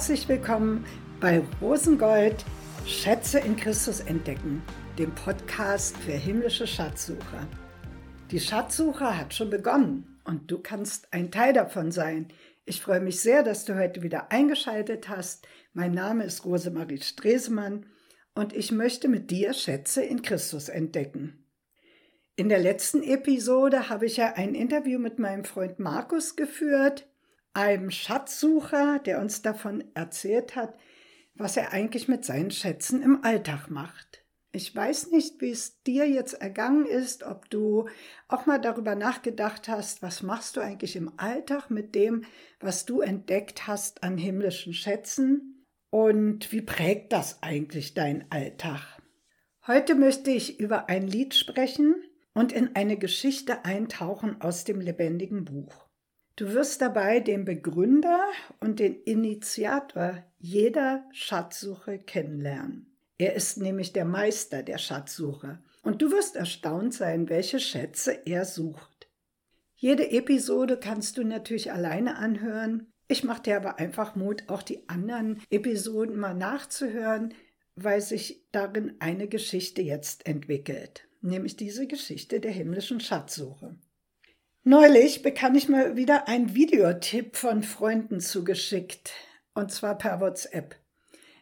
herzlich willkommen bei Rosengold Schätze in Christus entdecken, dem Podcast für himmlische Schatzsucher. Die Schatzsuche hat schon begonnen und du kannst ein Teil davon sein. Ich freue mich sehr, dass du heute wieder eingeschaltet hast. Mein Name ist Rosemarie Stresemann und ich möchte mit dir Schätze in Christus entdecken. In der letzten Episode habe ich ja ein Interview mit meinem Freund Markus geführt, einem Schatzsucher, der uns davon erzählt hat, was er eigentlich mit seinen Schätzen im Alltag macht. Ich weiß nicht, wie es dir jetzt ergangen ist, ob du auch mal darüber nachgedacht hast, was machst du eigentlich im Alltag mit dem, was du entdeckt hast an himmlischen Schätzen und wie prägt das eigentlich deinen Alltag? Heute möchte ich über ein Lied sprechen und in eine Geschichte eintauchen aus dem lebendigen Buch. Du wirst dabei den Begründer und den Initiator jeder Schatzsuche kennenlernen. Er ist nämlich der Meister der Schatzsuche und du wirst erstaunt sein, welche Schätze er sucht. Jede Episode kannst du natürlich alleine anhören. Ich mache dir aber einfach Mut, auch die anderen Episoden mal nachzuhören, weil sich darin eine Geschichte jetzt entwickelt, nämlich diese Geschichte der himmlischen Schatzsuche. Neulich bekam ich mal wieder einen Videotipp von Freunden zugeschickt, und zwar per WhatsApp.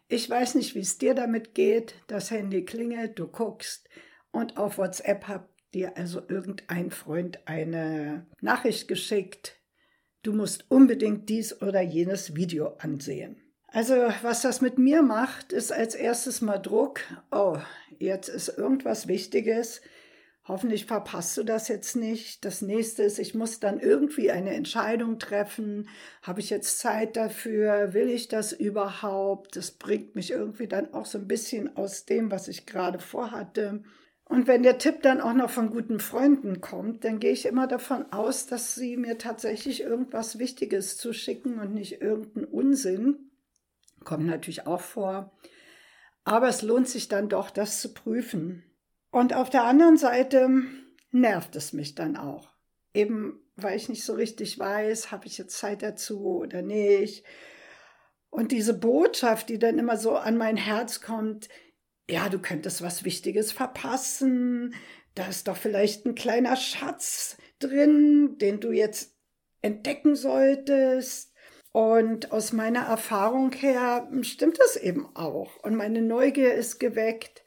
Ich weiß nicht, wie es dir damit geht. Das Handy klingelt, du guckst und auf WhatsApp hat dir also irgendein Freund eine Nachricht geschickt. Du musst unbedingt dies oder jenes Video ansehen. Also, was das mit mir macht, ist als erstes mal Druck. Oh, jetzt ist irgendwas Wichtiges Hoffentlich verpasst du das jetzt nicht. Das nächste ist, ich muss dann irgendwie eine Entscheidung treffen. Habe ich jetzt Zeit dafür? Will ich das überhaupt? Das bringt mich irgendwie dann auch so ein bisschen aus dem, was ich gerade vorhatte. Und wenn der Tipp dann auch noch von guten Freunden kommt, dann gehe ich immer davon aus, dass sie mir tatsächlich irgendwas Wichtiges zuschicken und nicht irgendeinen Unsinn. Kommt natürlich auch vor. Aber es lohnt sich dann doch, das zu prüfen. Und auf der anderen Seite nervt es mich dann auch. Eben weil ich nicht so richtig weiß, habe ich jetzt Zeit dazu oder nicht. Und diese Botschaft, die dann immer so an mein Herz kommt, ja, du könntest was Wichtiges verpassen, da ist doch vielleicht ein kleiner Schatz drin, den du jetzt entdecken solltest. Und aus meiner Erfahrung her stimmt das eben auch. Und meine Neugier ist geweckt.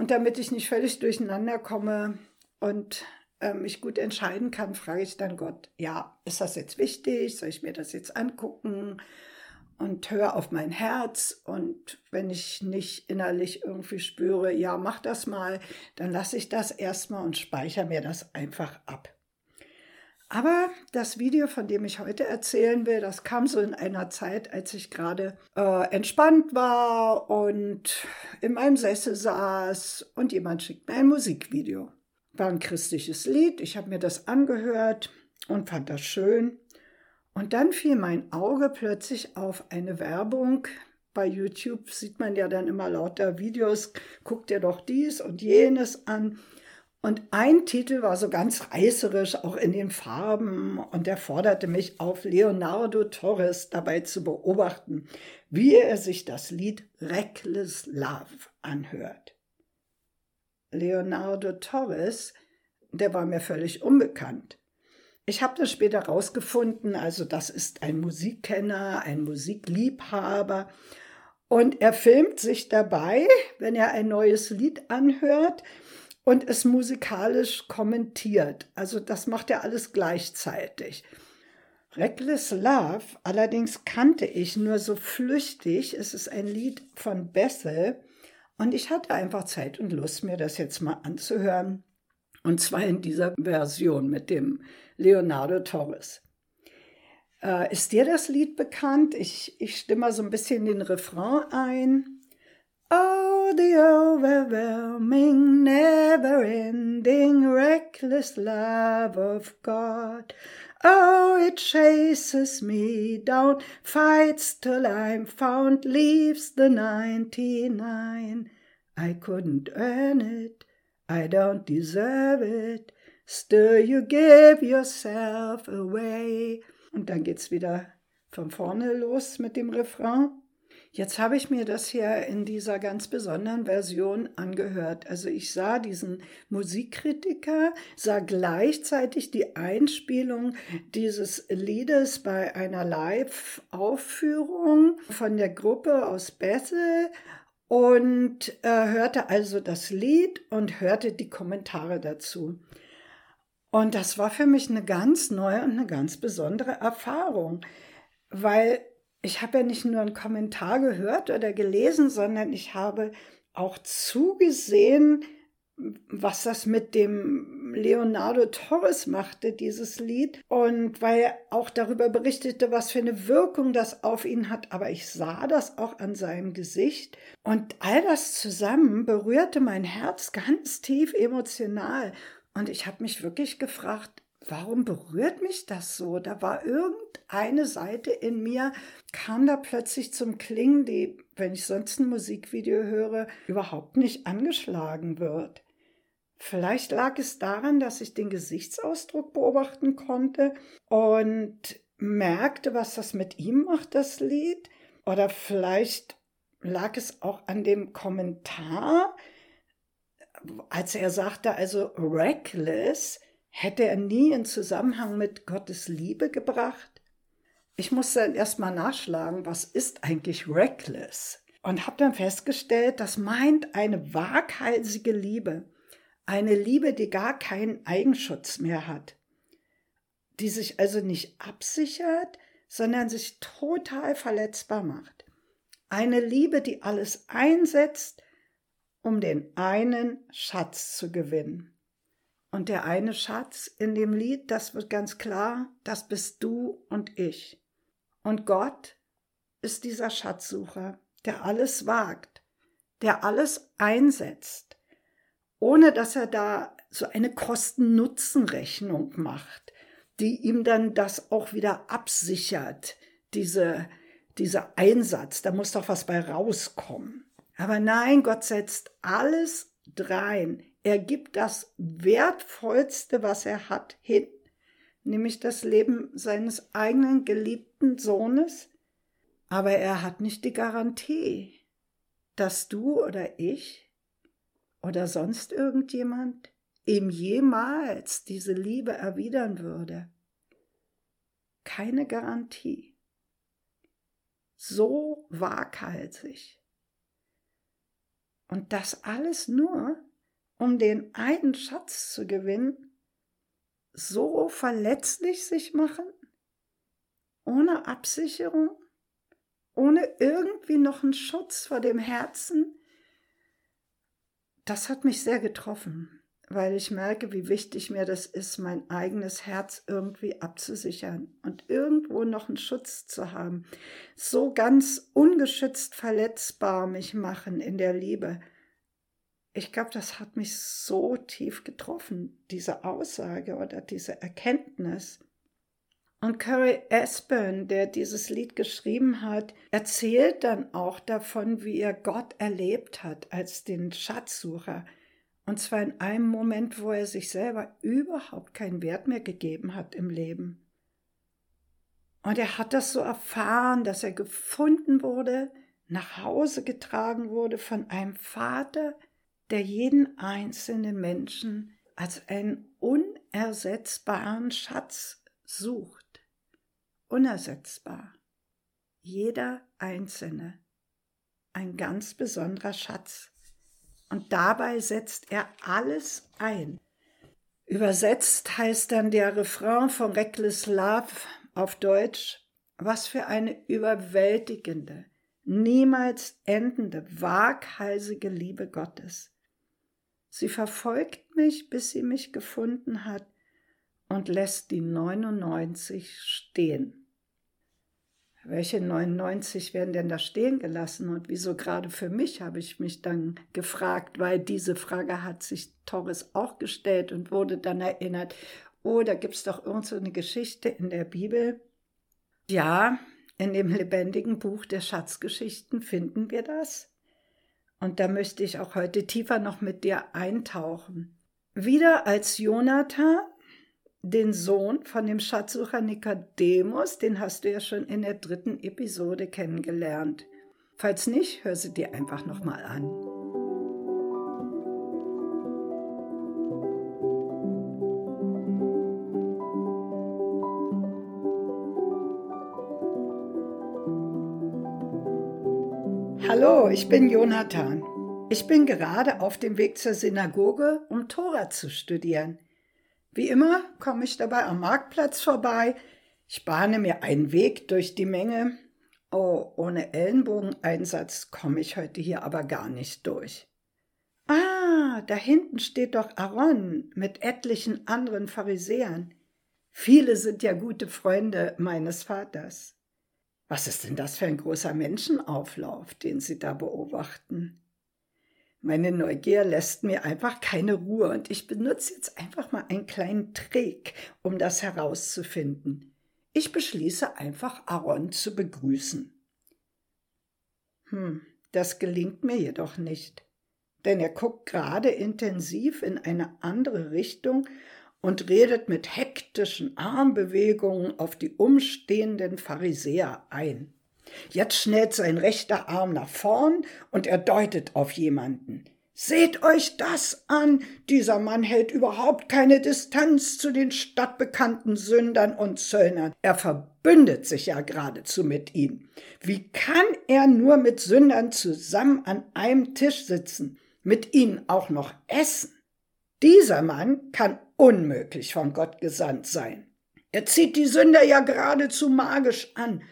Und damit ich nicht völlig durcheinander komme und äh, mich gut entscheiden kann, frage ich dann Gott, ja, ist das jetzt wichtig? Soll ich mir das jetzt angucken? Und höre auf mein Herz. Und wenn ich nicht innerlich irgendwie spüre, ja, mach das mal, dann lasse ich das erstmal und speichere mir das einfach ab. Aber das Video, von dem ich heute erzählen will, das kam so in einer Zeit, als ich gerade äh, entspannt war und in meinem Sessel saß und jemand schickt mir ein Musikvideo. War ein christliches Lied, ich habe mir das angehört und fand das schön. Und dann fiel mein Auge plötzlich auf eine Werbung. Bei YouTube sieht man ja dann immer lauter Videos, guck dir doch dies und jenes an. Und ein Titel war so ganz reißerisch, auch in den Farben, und er forderte mich auf, Leonardo Torres dabei zu beobachten, wie er sich das Lied Reckless Love anhört. Leonardo Torres, der war mir völlig unbekannt. Ich habe das später rausgefunden, also das ist ein Musikkenner, ein Musikliebhaber, und er filmt sich dabei, wenn er ein neues Lied anhört, und es musikalisch kommentiert. Also das macht er alles gleichzeitig. Reckless Love allerdings kannte ich nur so flüchtig. Es ist ein Lied von Bethel und ich hatte einfach Zeit und Lust, mir das jetzt mal anzuhören. Und zwar in dieser Version mit dem Leonardo Torres. Äh, ist dir das Lied bekannt? Ich, ich stimme so ein bisschen den Refrain ein. Oh, the overwhelming, never ending, reckless love of God. Oh, it chases me down, fights till I'm found, leaves the ninety nine. I couldn't earn it, I don't deserve it, still you give yourself away. Und dann geht's wieder von vorne los mit dem Refrain. Jetzt habe ich mir das hier in dieser ganz besonderen Version angehört. Also ich sah diesen Musikkritiker, sah gleichzeitig die Einspielung dieses Liedes bei einer Live-Aufführung von der Gruppe aus Bethel und äh, hörte also das Lied und hörte die Kommentare dazu. Und das war für mich eine ganz neue und eine ganz besondere Erfahrung, weil ich habe ja nicht nur einen Kommentar gehört oder gelesen, sondern ich habe auch zugesehen, was das mit dem Leonardo Torres machte, dieses Lied. Und weil er auch darüber berichtete, was für eine Wirkung das auf ihn hat. Aber ich sah das auch an seinem Gesicht. Und all das zusammen berührte mein Herz ganz tief emotional. Und ich habe mich wirklich gefragt, warum berührt mich das so? Da war irgendeine Seite in mir, kam da plötzlich zum Klingen, die, wenn ich sonst ein Musikvideo höre, überhaupt nicht angeschlagen wird. Vielleicht lag es daran, dass ich den Gesichtsausdruck beobachten konnte und merkte, was das mit ihm macht, das Lied. Oder vielleicht lag es auch an dem Kommentar, als er sagte, also reckless, hätte er nie in Zusammenhang mit Gottes Liebe gebracht. Ich musste dann erstmal nachschlagen, was ist eigentlich reckless? Und habe dann festgestellt, das meint eine waghalsige Liebe. Eine Liebe, die gar keinen Eigenschutz mehr hat. Die sich also nicht absichert, sondern sich total verletzbar macht. Eine Liebe, die alles einsetzt, um den einen Schatz zu gewinnen. Und der eine Schatz in dem Lied, das wird ganz klar, das bist du und ich. Und Gott ist dieser Schatzsucher, der alles wagt, der alles einsetzt, ohne dass er da so eine Kosten-Nutzen-Rechnung macht, die ihm dann das auch wieder absichert, diese, dieser Einsatz, da muss doch was bei rauskommen. Aber nein, Gott setzt alles drein er gibt das Wertvollste, was er hat, hin, nämlich das Leben seines eigenen geliebten Sohnes. Aber er hat nicht die Garantie, dass du oder ich oder sonst irgendjemand ihm jemals diese Liebe erwidern würde. Keine Garantie. So waghalsig. Und das alles nur, um den einen Schatz zu gewinnen, so verletzlich sich machen, ohne Absicherung, ohne irgendwie noch einen Schutz vor dem Herzen, das hat mich sehr getroffen, weil ich merke, wie wichtig mir das ist, mein eigenes Herz irgendwie abzusichern und irgendwo noch einen Schutz zu haben. So ganz ungeschützt verletzbar mich machen in der Liebe ich glaube, das hat mich so tief getroffen, diese Aussage oder diese Erkenntnis. Und Curry Aspen, der dieses Lied geschrieben hat, erzählt dann auch davon, wie er Gott erlebt hat als den Schatzsucher. Und zwar in einem Moment, wo er sich selber überhaupt keinen Wert mehr gegeben hat im Leben. Und er hat das so erfahren, dass er gefunden wurde, nach Hause getragen wurde von einem Vater, der jeden einzelnen Menschen als einen unersetzbaren Schatz sucht. Unersetzbar. Jeder einzelne. Ein ganz besonderer Schatz. Und dabei setzt er alles ein. Übersetzt heißt dann der Refrain von Reckless Love auf Deutsch, was für eine überwältigende, niemals endende, waghalsige Liebe Gottes. Sie verfolgt mich, bis sie mich gefunden hat und lässt die 99 stehen. Welche 99 werden denn da stehen gelassen und wieso gerade für mich, habe ich mich dann gefragt, weil diese Frage hat sich Torres auch gestellt und wurde dann erinnert, oh, da gibt es doch irgend so Geschichte in der Bibel. Ja, in dem lebendigen Buch der Schatzgeschichten finden wir das. Und da möchte ich auch heute tiefer noch mit dir eintauchen. Wieder als Jonathan, den Sohn von dem Schatzsucher Nikodemus, den hast du ja schon in der dritten Episode kennengelernt. Falls nicht, hör sie dir einfach nochmal an. Hallo, ich bin Jonathan. Ich bin gerade auf dem Weg zur Synagoge, um Tora zu studieren. Wie immer komme ich dabei am Marktplatz vorbei. Ich bahne mir einen Weg durch die Menge. Oh, ohne Ellenbogeneinsatz komme ich heute hier aber gar nicht durch. Ah, da hinten steht doch Aaron mit etlichen anderen Pharisäern. Viele sind ja gute Freunde meines Vaters. Was ist denn das für ein großer Menschenauflauf, den Sie da beobachten? Meine Neugier lässt mir einfach keine Ruhe und ich benutze jetzt einfach mal einen kleinen Trick, um das herauszufinden. Ich beschließe einfach, Aaron zu begrüßen. Hm, das gelingt mir jedoch nicht, denn er guckt gerade intensiv in eine andere Richtung und redet mit hektischen Armbewegungen auf die umstehenden Pharisäer ein. Jetzt schnellt sein rechter Arm nach vorn und er deutet auf jemanden. Seht euch das an! Dieser Mann hält überhaupt keine Distanz zu den stadtbekannten Sündern und Zöllnern. Er verbündet sich ja geradezu mit ihnen. Wie kann er nur mit Sündern zusammen an einem Tisch sitzen, mit ihnen auch noch essen? Dieser Mann kann unmöglich von Gott gesandt sein. Er zieht die Sünder ja geradezu magisch an.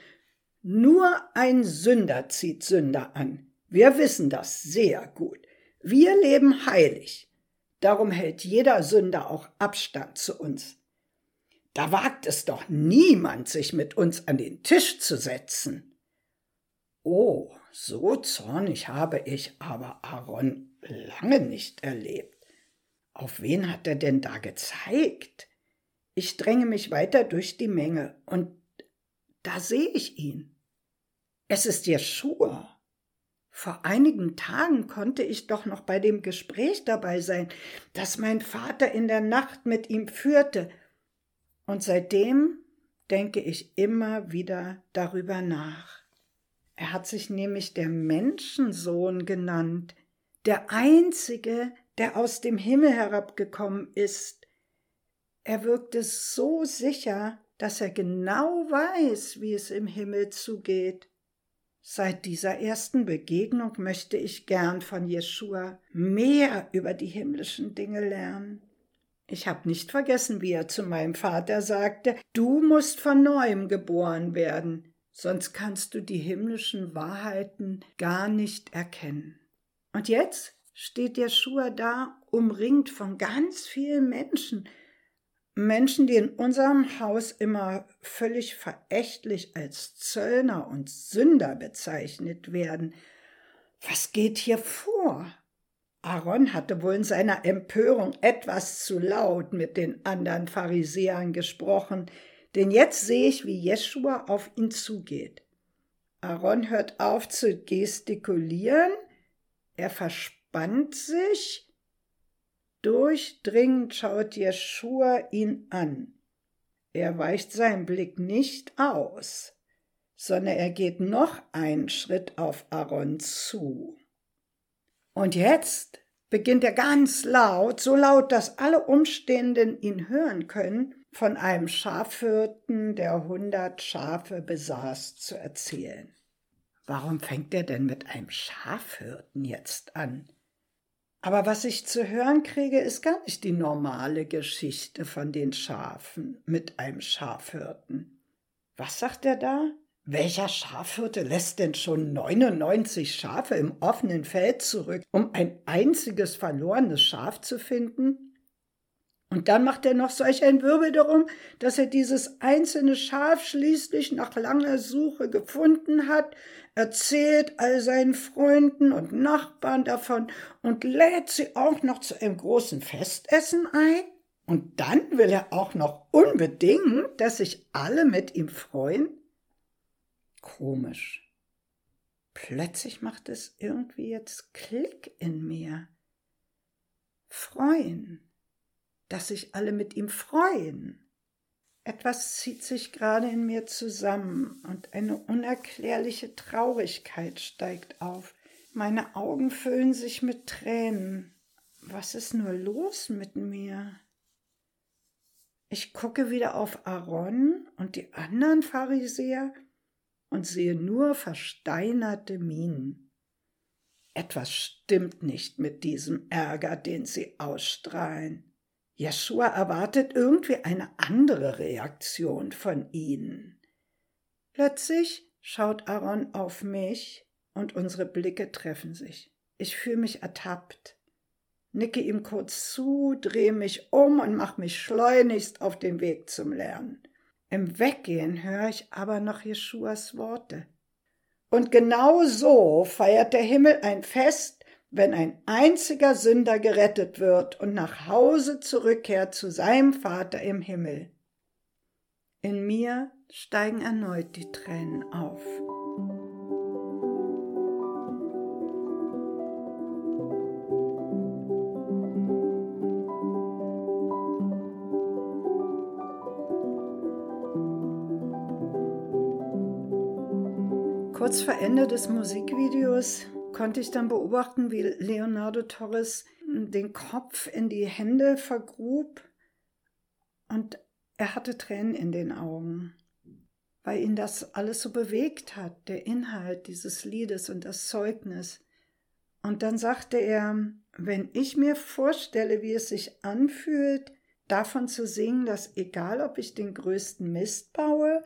Nur ein Sünder zieht Sünder an. Wir wissen das sehr gut. Wir leben heilig. Darum hält jeder Sünder auch Abstand zu uns. Da wagt es doch niemand, sich mit uns an den Tisch zu setzen. Oh, so zornig habe ich aber Aaron lange nicht erlebt. Auf wen hat er denn da gezeigt? Ich dränge mich weiter durch die Menge und da sehe ich ihn. Es ist Jeschua. Vor einigen Tagen konnte ich doch noch bei dem Gespräch dabei sein, das mein Vater in der Nacht mit ihm führte. Und seitdem denke ich immer wieder darüber nach. Er hat sich nämlich der Menschensohn genannt, der einzige, der aus dem Himmel herabgekommen ist. Er wirkte so sicher, dass er genau weiß, wie es im Himmel zugeht. Seit dieser ersten Begegnung möchte ich gern von Jeschua mehr über die himmlischen Dinge lernen. Ich habe nicht vergessen, wie er zu meinem Vater sagte, du musst von neuem geboren werden, sonst kannst du die himmlischen Wahrheiten gar nicht erkennen. Und jetzt steht Jeschua da, umringt von ganz vielen Menschen, Menschen, die in unserem Haus immer völlig verächtlich als Zöllner und Sünder bezeichnet werden. Was geht hier vor? Aaron hatte wohl in seiner Empörung etwas zu laut mit den anderen Pharisäern gesprochen, denn jetzt sehe ich, wie Jeschua auf ihn zugeht. Aaron hört auf zu gestikulieren, er verspannt sich, Durchdringend schaut Jeschua ihn an. Er weicht seinen Blick nicht aus, sondern er geht noch einen Schritt auf Aaron zu. Und jetzt beginnt er ganz laut, so laut, dass alle Umstehenden ihn hören können, von einem Schafhirten, der hundert Schafe besaß, zu erzählen. Warum fängt er denn mit einem Schafhirten jetzt an? Aber was ich zu hören kriege, ist gar nicht die normale Geschichte von den Schafen mit einem Schafhirten. Was sagt er da? Welcher Schafhirte lässt denn schon 99 Schafe im offenen Feld zurück, um ein einziges verlorenes Schaf zu finden? Und dann macht er noch solch ein Wirbel darum, dass er dieses einzelne Schaf schließlich nach langer Suche gefunden hat, erzählt all seinen Freunden und Nachbarn davon und lädt sie auch noch zu einem großen Festessen ein. Und dann will er auch noch unbedingt, dass sich alle mit ihm freuen. Komisch. Plötzlich macht es irgendwie jetzt Klick in mir. Freuen dass sich alle mit ihm freuen. Etwas zieht sich gerade in mir zusammen und eine unerklärliche Traurigkeit steigt auf. Meine Augen füllen sich mit Tränen. Was ist nur los mit mir? Ich gucke wieder auf Aaron und die anderen Pharisäer und sehe nur versteinerte Mienen. Etwas stimmt nicht mit diesem Ärger, den sie ausstrahlen. Jeschua erwartet irgendwie eine andere Reaktion von ihnen. Plötzlich schaut Aaron auf mich und unsere Blicke treffen sich. Ich fühle mich ertappt, nicke ihm kurz zu, drehe mich um und mache mich schleunigst auf den Weg zum Lernen. Im Weggehen höre ich aber noch Jeschuas Worte. Und genau so feiert der Himmel ein Fest, wenn ein einziger Sünder gerettet wird und nach Hause zurückkehrt zu seinem Vater im Himmel. In mir steigen erneut die Tränen auf. Kurz vor Ende des Musikvideos konnte ich dann beobachten, wie Leonardo Torres den Kopf in die Hände vergrub und er hatte Tränen in den Augen, weil ihn das alles so bewegt hat, der Inhalt dieses Liedes und das Zeugnis. Und dann sagte er, wenn ich mir vorstelle, wie es sich anfühlt, davon zu singen, dass egal ob ich den größten Mist baue,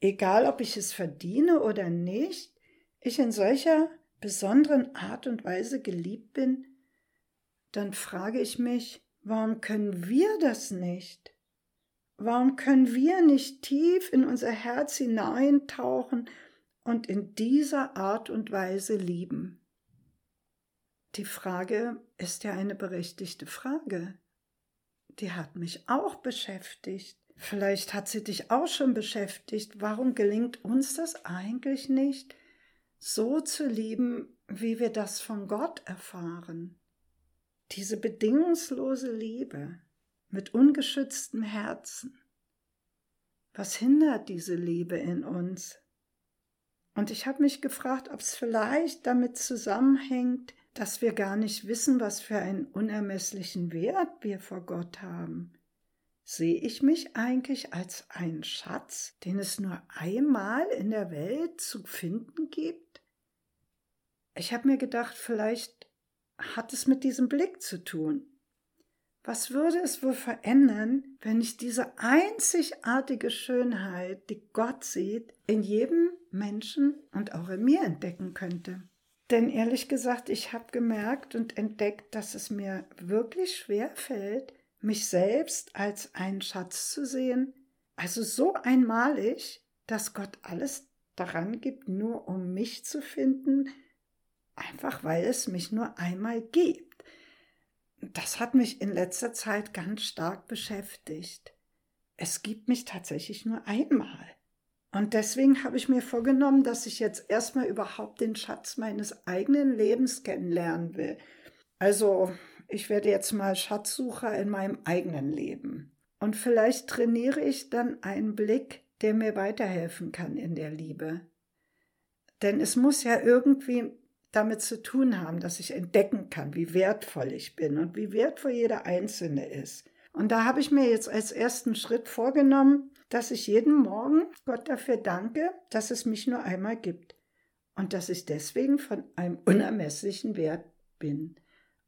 egal ob ich es verdiene oder nicht, ich in solcher besonderen Art und Weise geliebt bin, dann frage ich mich, warum können wir das nicht? Warum können wir nicht tief in unser Herz hineintauchen und in dieser Art und Weise lieben? Die Frage ist ja eine berechtigte Frage. Die hat mich auch beschäftigt. Vielleicht hat sie dich auch schon beschäftigt. Warum gelingt uns das eigentlich nicht, so zu lieben, wie wir das von Gott erfahren. Diese bedingungslose Liebe mit ungeschütztem Herzen. Was hindert diese Liebe in uns? Und ich habe mich gefragt, ob es vielleicht damit zusammenhängt, dass wir gar nicht wissen, was für einen unermesslichen Wert wir vor Gott haben. Sehe ich mich eigentlich als einen Schatz, den es nur einmal in der Welt zu finden gibt? Ich habe mir gedacht, vielleicht hat es mit diesem Blick zu tun. Was würde es wohl verändern, wenn ich diese einzigartige Schönheit, die Gott sieht, in jedem Menschen und auch in mir entdecken könnte? Denn ehrlich gesagt, ich habe gemerkt und entdeckt, dass es mir wirklich schwer fällt, mich selbst als einen Schatz zu sehen, also so einmalig, dass Gott alles daran gibt, nur um mich zu finden, einfach weil es mich nur einmal gibt. Das hat mich in letzter Zeit ganz stark beschäftigt. Es gibt mich tatsächlich nur einmal. Und deswegen habe ich mir vorgenommen, dass ich jetzt erstmal überhaupt den Schatz meines eigenen Lebens kennenlernen will. Also, ich werde jetzt mal Schatzsucher in meinem eigenen Leben. Und vielleicht trainiere ich dann einen Blick, der mir weiterhelfen kann in der Liebe. Denn es muss ja irgendwie damit zu tun haben, dass ich entdecken kann, wie wertvoll ich bin und wie wertvoll jeder Einzelne ist. Und da habe ich mir jetzt als ersten Schritt vorgenommen, dass ich jeden Morgen Gott dafür danke, dass es mich nur einmal gibt und dass ich deswegen von einem unermesslichen Wert bin.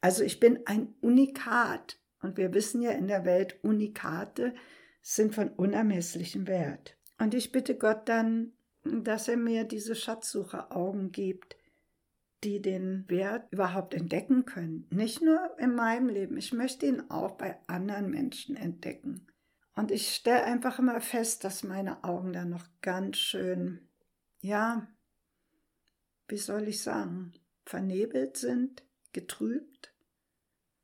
Also ich bin ein Unikat und wir wissen ja in der Welt, Unikate sind von unermesslichem Wert. Und ich bitte Gott dann, dass er mir diese Schatzsucheraugen gibt, die den Wert überhaupt entdecken können. Nicht nur in meinem Leben, ich möchte ihn auch bei anderen Menschen entdecken. Und ich stelle einfach immer fest, dass meine Augen da noch ganz schön, ja, wie soll ich sagen, vernebelt sind, getrübt.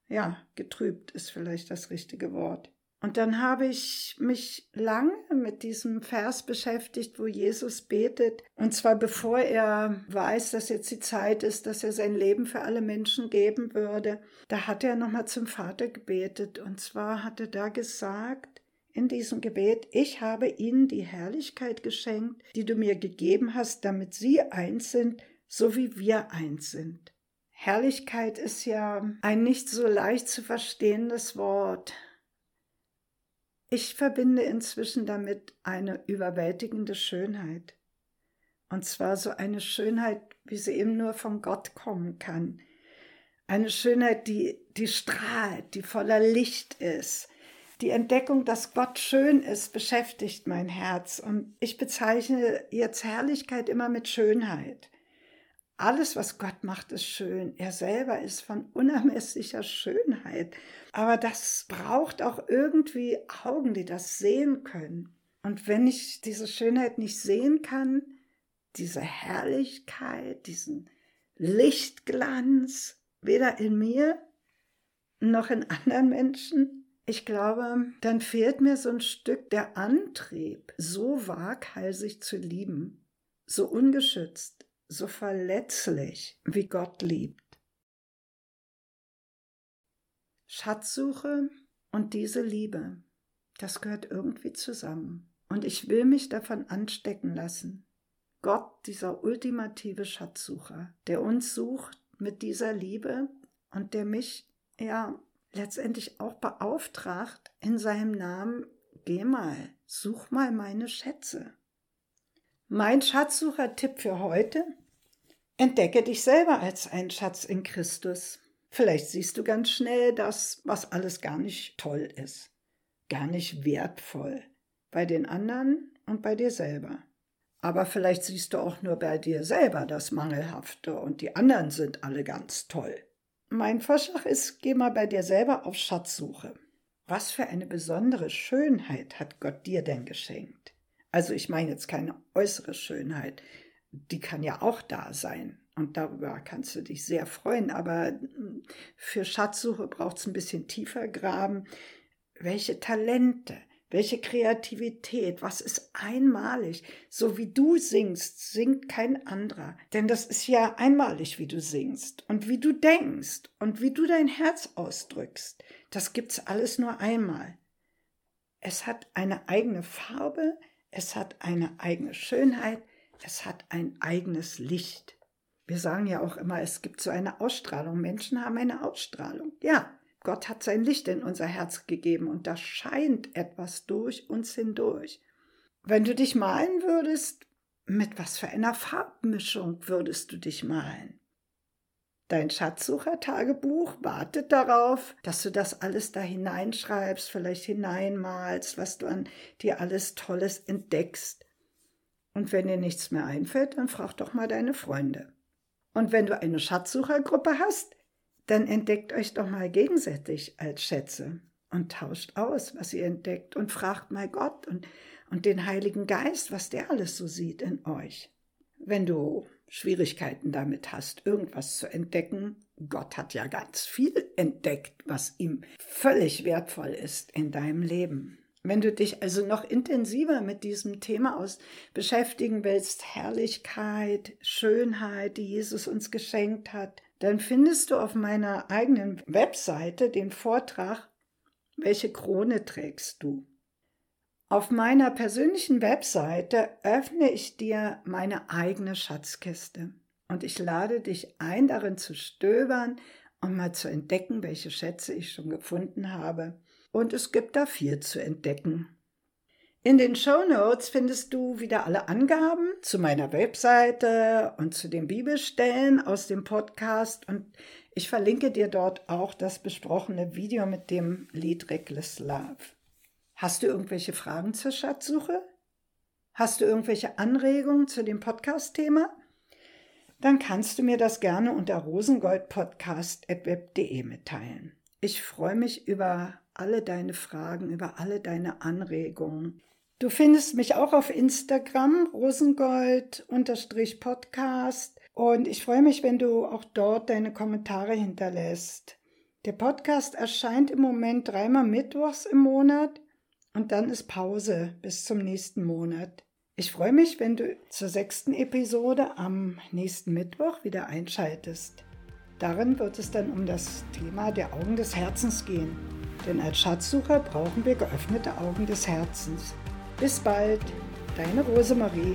Ja, getrübt ist vielleicht das richtige Wort. Und dann habe ich mich lange mit diesem Vers beschäftigt, wo Jesus betet. Und zwar bevor er weiß, dass jetzt die Zeit ist, dass er sein Leben für alle Menschen geben würde. Da hat er nochmal zum Vater gebetet. Und zwar hat er da gesagt, in diesem Gebet, ich habe ihnen die Herrlichkeit geschenkt, die du mir gegeben hast, damit sie eins sind, so wie wir eins sind. Herrlichkeit ist ja ein nicht so leicht zu verstehendes Wort. Ich verbinde inzwischen damit eine überwältigende Schönheit. Und zwar so eine Schönheit, wie sie eben nur von Gott kommen kann. Eine Schönheit, die, die strahlt, die voller Licht ist. Die Entdeckung, dass Gott schön ist, beschäftigt mein Herz. Und ich bezeichne jetzt Herrlichkeit immer mit Schönheit. Alles, was Gott macht, ist schön. Er selber ist von unermesslicher Schönheit. Aber das braucht auch irgendwie Augen, die das sehen können. Und wenn ich diese Schönheit nicht sehen kann, diese Herrlichkeit, diesen Lichtglanz, weder in mir noch in anderen Menschen, ich glaube, dann fehlt mir so ein Stück der Antrieb, so waghalsig zu lieben, so ungeschützt, so verletzlich, wie Gott liebt. Schatzsuche und diese Liebe, das gehört irgendwie zusammen. Und ich will mich davon anstecken lassen. Gott, dieser ultimative Schatzsucher, der uns sucht mit dieser Liebe und der mich, ja, letztendlich auch beauftragt in seinem Namen, geh mal, such mal meine Schätze. Mein Schatzsucher-Tipp für heute? Entdecke dich selber als ein Schatz in Christus. Vielleicht siehst du ganz schnell das, was alles gar nicht toll ist, gar nicht wertvoll, bei den anderen und bei dir selber. Aber vielleicht siehst du auch nur bei dir selber das Mangelhafte und die anderen sind alle ganz toll. Mein Vorschlag ist, geh mal bei dir selber auf Schatzsuche. Was für eine besondere Schönheit hat Gott dir denn geschenkt? Also ich meine jetzt keine äußere Schönheit, die kann ja auch da sein. Und darüber kannst du dich sehr freuen. Aber hm, für Schatzsuche braucht es ein bisschen tiefer graben. Welche Talente, welche Kreativität, was ist einmalig? So wie du singst, singt kein anderer. Denn das ist ja einmalig, wie du singst und wie du denkst und wie du dein Herz ausdrückst. Das gibt's alles nur einmal. Es hat eine eigene Farbe, es hat eine eigene Schönheit, es hat ein eigenes Licht. Wir sagen ja auch immer, es gibt so eine Ausstrahlung. Menschen haben eine Ausstrahlung. Ja, Gott hat sein Licht in unser Herz gegeben und da scheint etwas durch uns hindurch. Wenn du dich malen würdest, mit was für einer Farbmischung würdest du dich malen? Dein Schatzsucher-Tagebuch wartet darauf, dass du das alles da hineinschreibst, vielleicht hineinmalst, was du an dir alles Tolles entdeckst. Und wenn dir nichts mehr einfällt, dann frag doch mal deine Freunde. Und wenn du eine Schatzsuchergruppe hast, dann entdeckt euch doch mal gegenseitig als Schätze und tauscht aus, was ihr entdeckt und fragt mal Gott und, und den Heiligen Geist, was der alles so sieht in euch. Wenn du Schwierigkeiten damit hast, irgendwas zu entdecken. Gott hat ja ganz viel entdeckt, was ihm völlig wertvoll ist in deinem Leben. Wenn du dich also noch intensiver mit diesem Thema aus beschäftigen willst, Herrlichkeit, Schönheit, die Jesus uns geschenkt hat, dann findest du auf meiner eigenen Webseite den Vortrag, welche Krone trägst du? Auf meiner persönlichen Webseite öffne ich dir meine eigene Schatzkiste und ich lade dich ein, darin zu stöbern und mal zu entdecken, welche Schätze ich schon gefunden habe. Und es gibt da viel zu entdecken. In den Show Notes findest du wieder alle Angaben zu meiner Webseite und zu den Bibelstellen aus dem Podcast und ich verlinke dir dort auch das besprochene Video mit dem Lied Reckless Love. Hast du irgendwelche Fragen zur Schatzsuche? Hast du irgendwelche Anregungen zu dem Podcast-Thema? Dann kannst du mir das gerne unter rosengoldpodcast.web.de mitteilen. Ich freue mich über alle deine Fragen, über alle deine Anregungen. Du findest mich auch auf Instagram, rosengold-podcast. Und ich freue mich, wenn du auch dort deine Kommentare hinterlässt. Der Podcast erscheint im Moment dreimal mittwochs im Monat und dann ist Pause bis zum nächsten Monat. Ich freue mich, wenn du zur sechsten Episode am nächsten Mittwoch wieder einschaltest. Darin wird es dann um das Thema der Augen des Herzens gehen. Denn als Schatzsucher brauchen wir geöffnete Augen des Herzens. Bis bald, deine Rosemarie.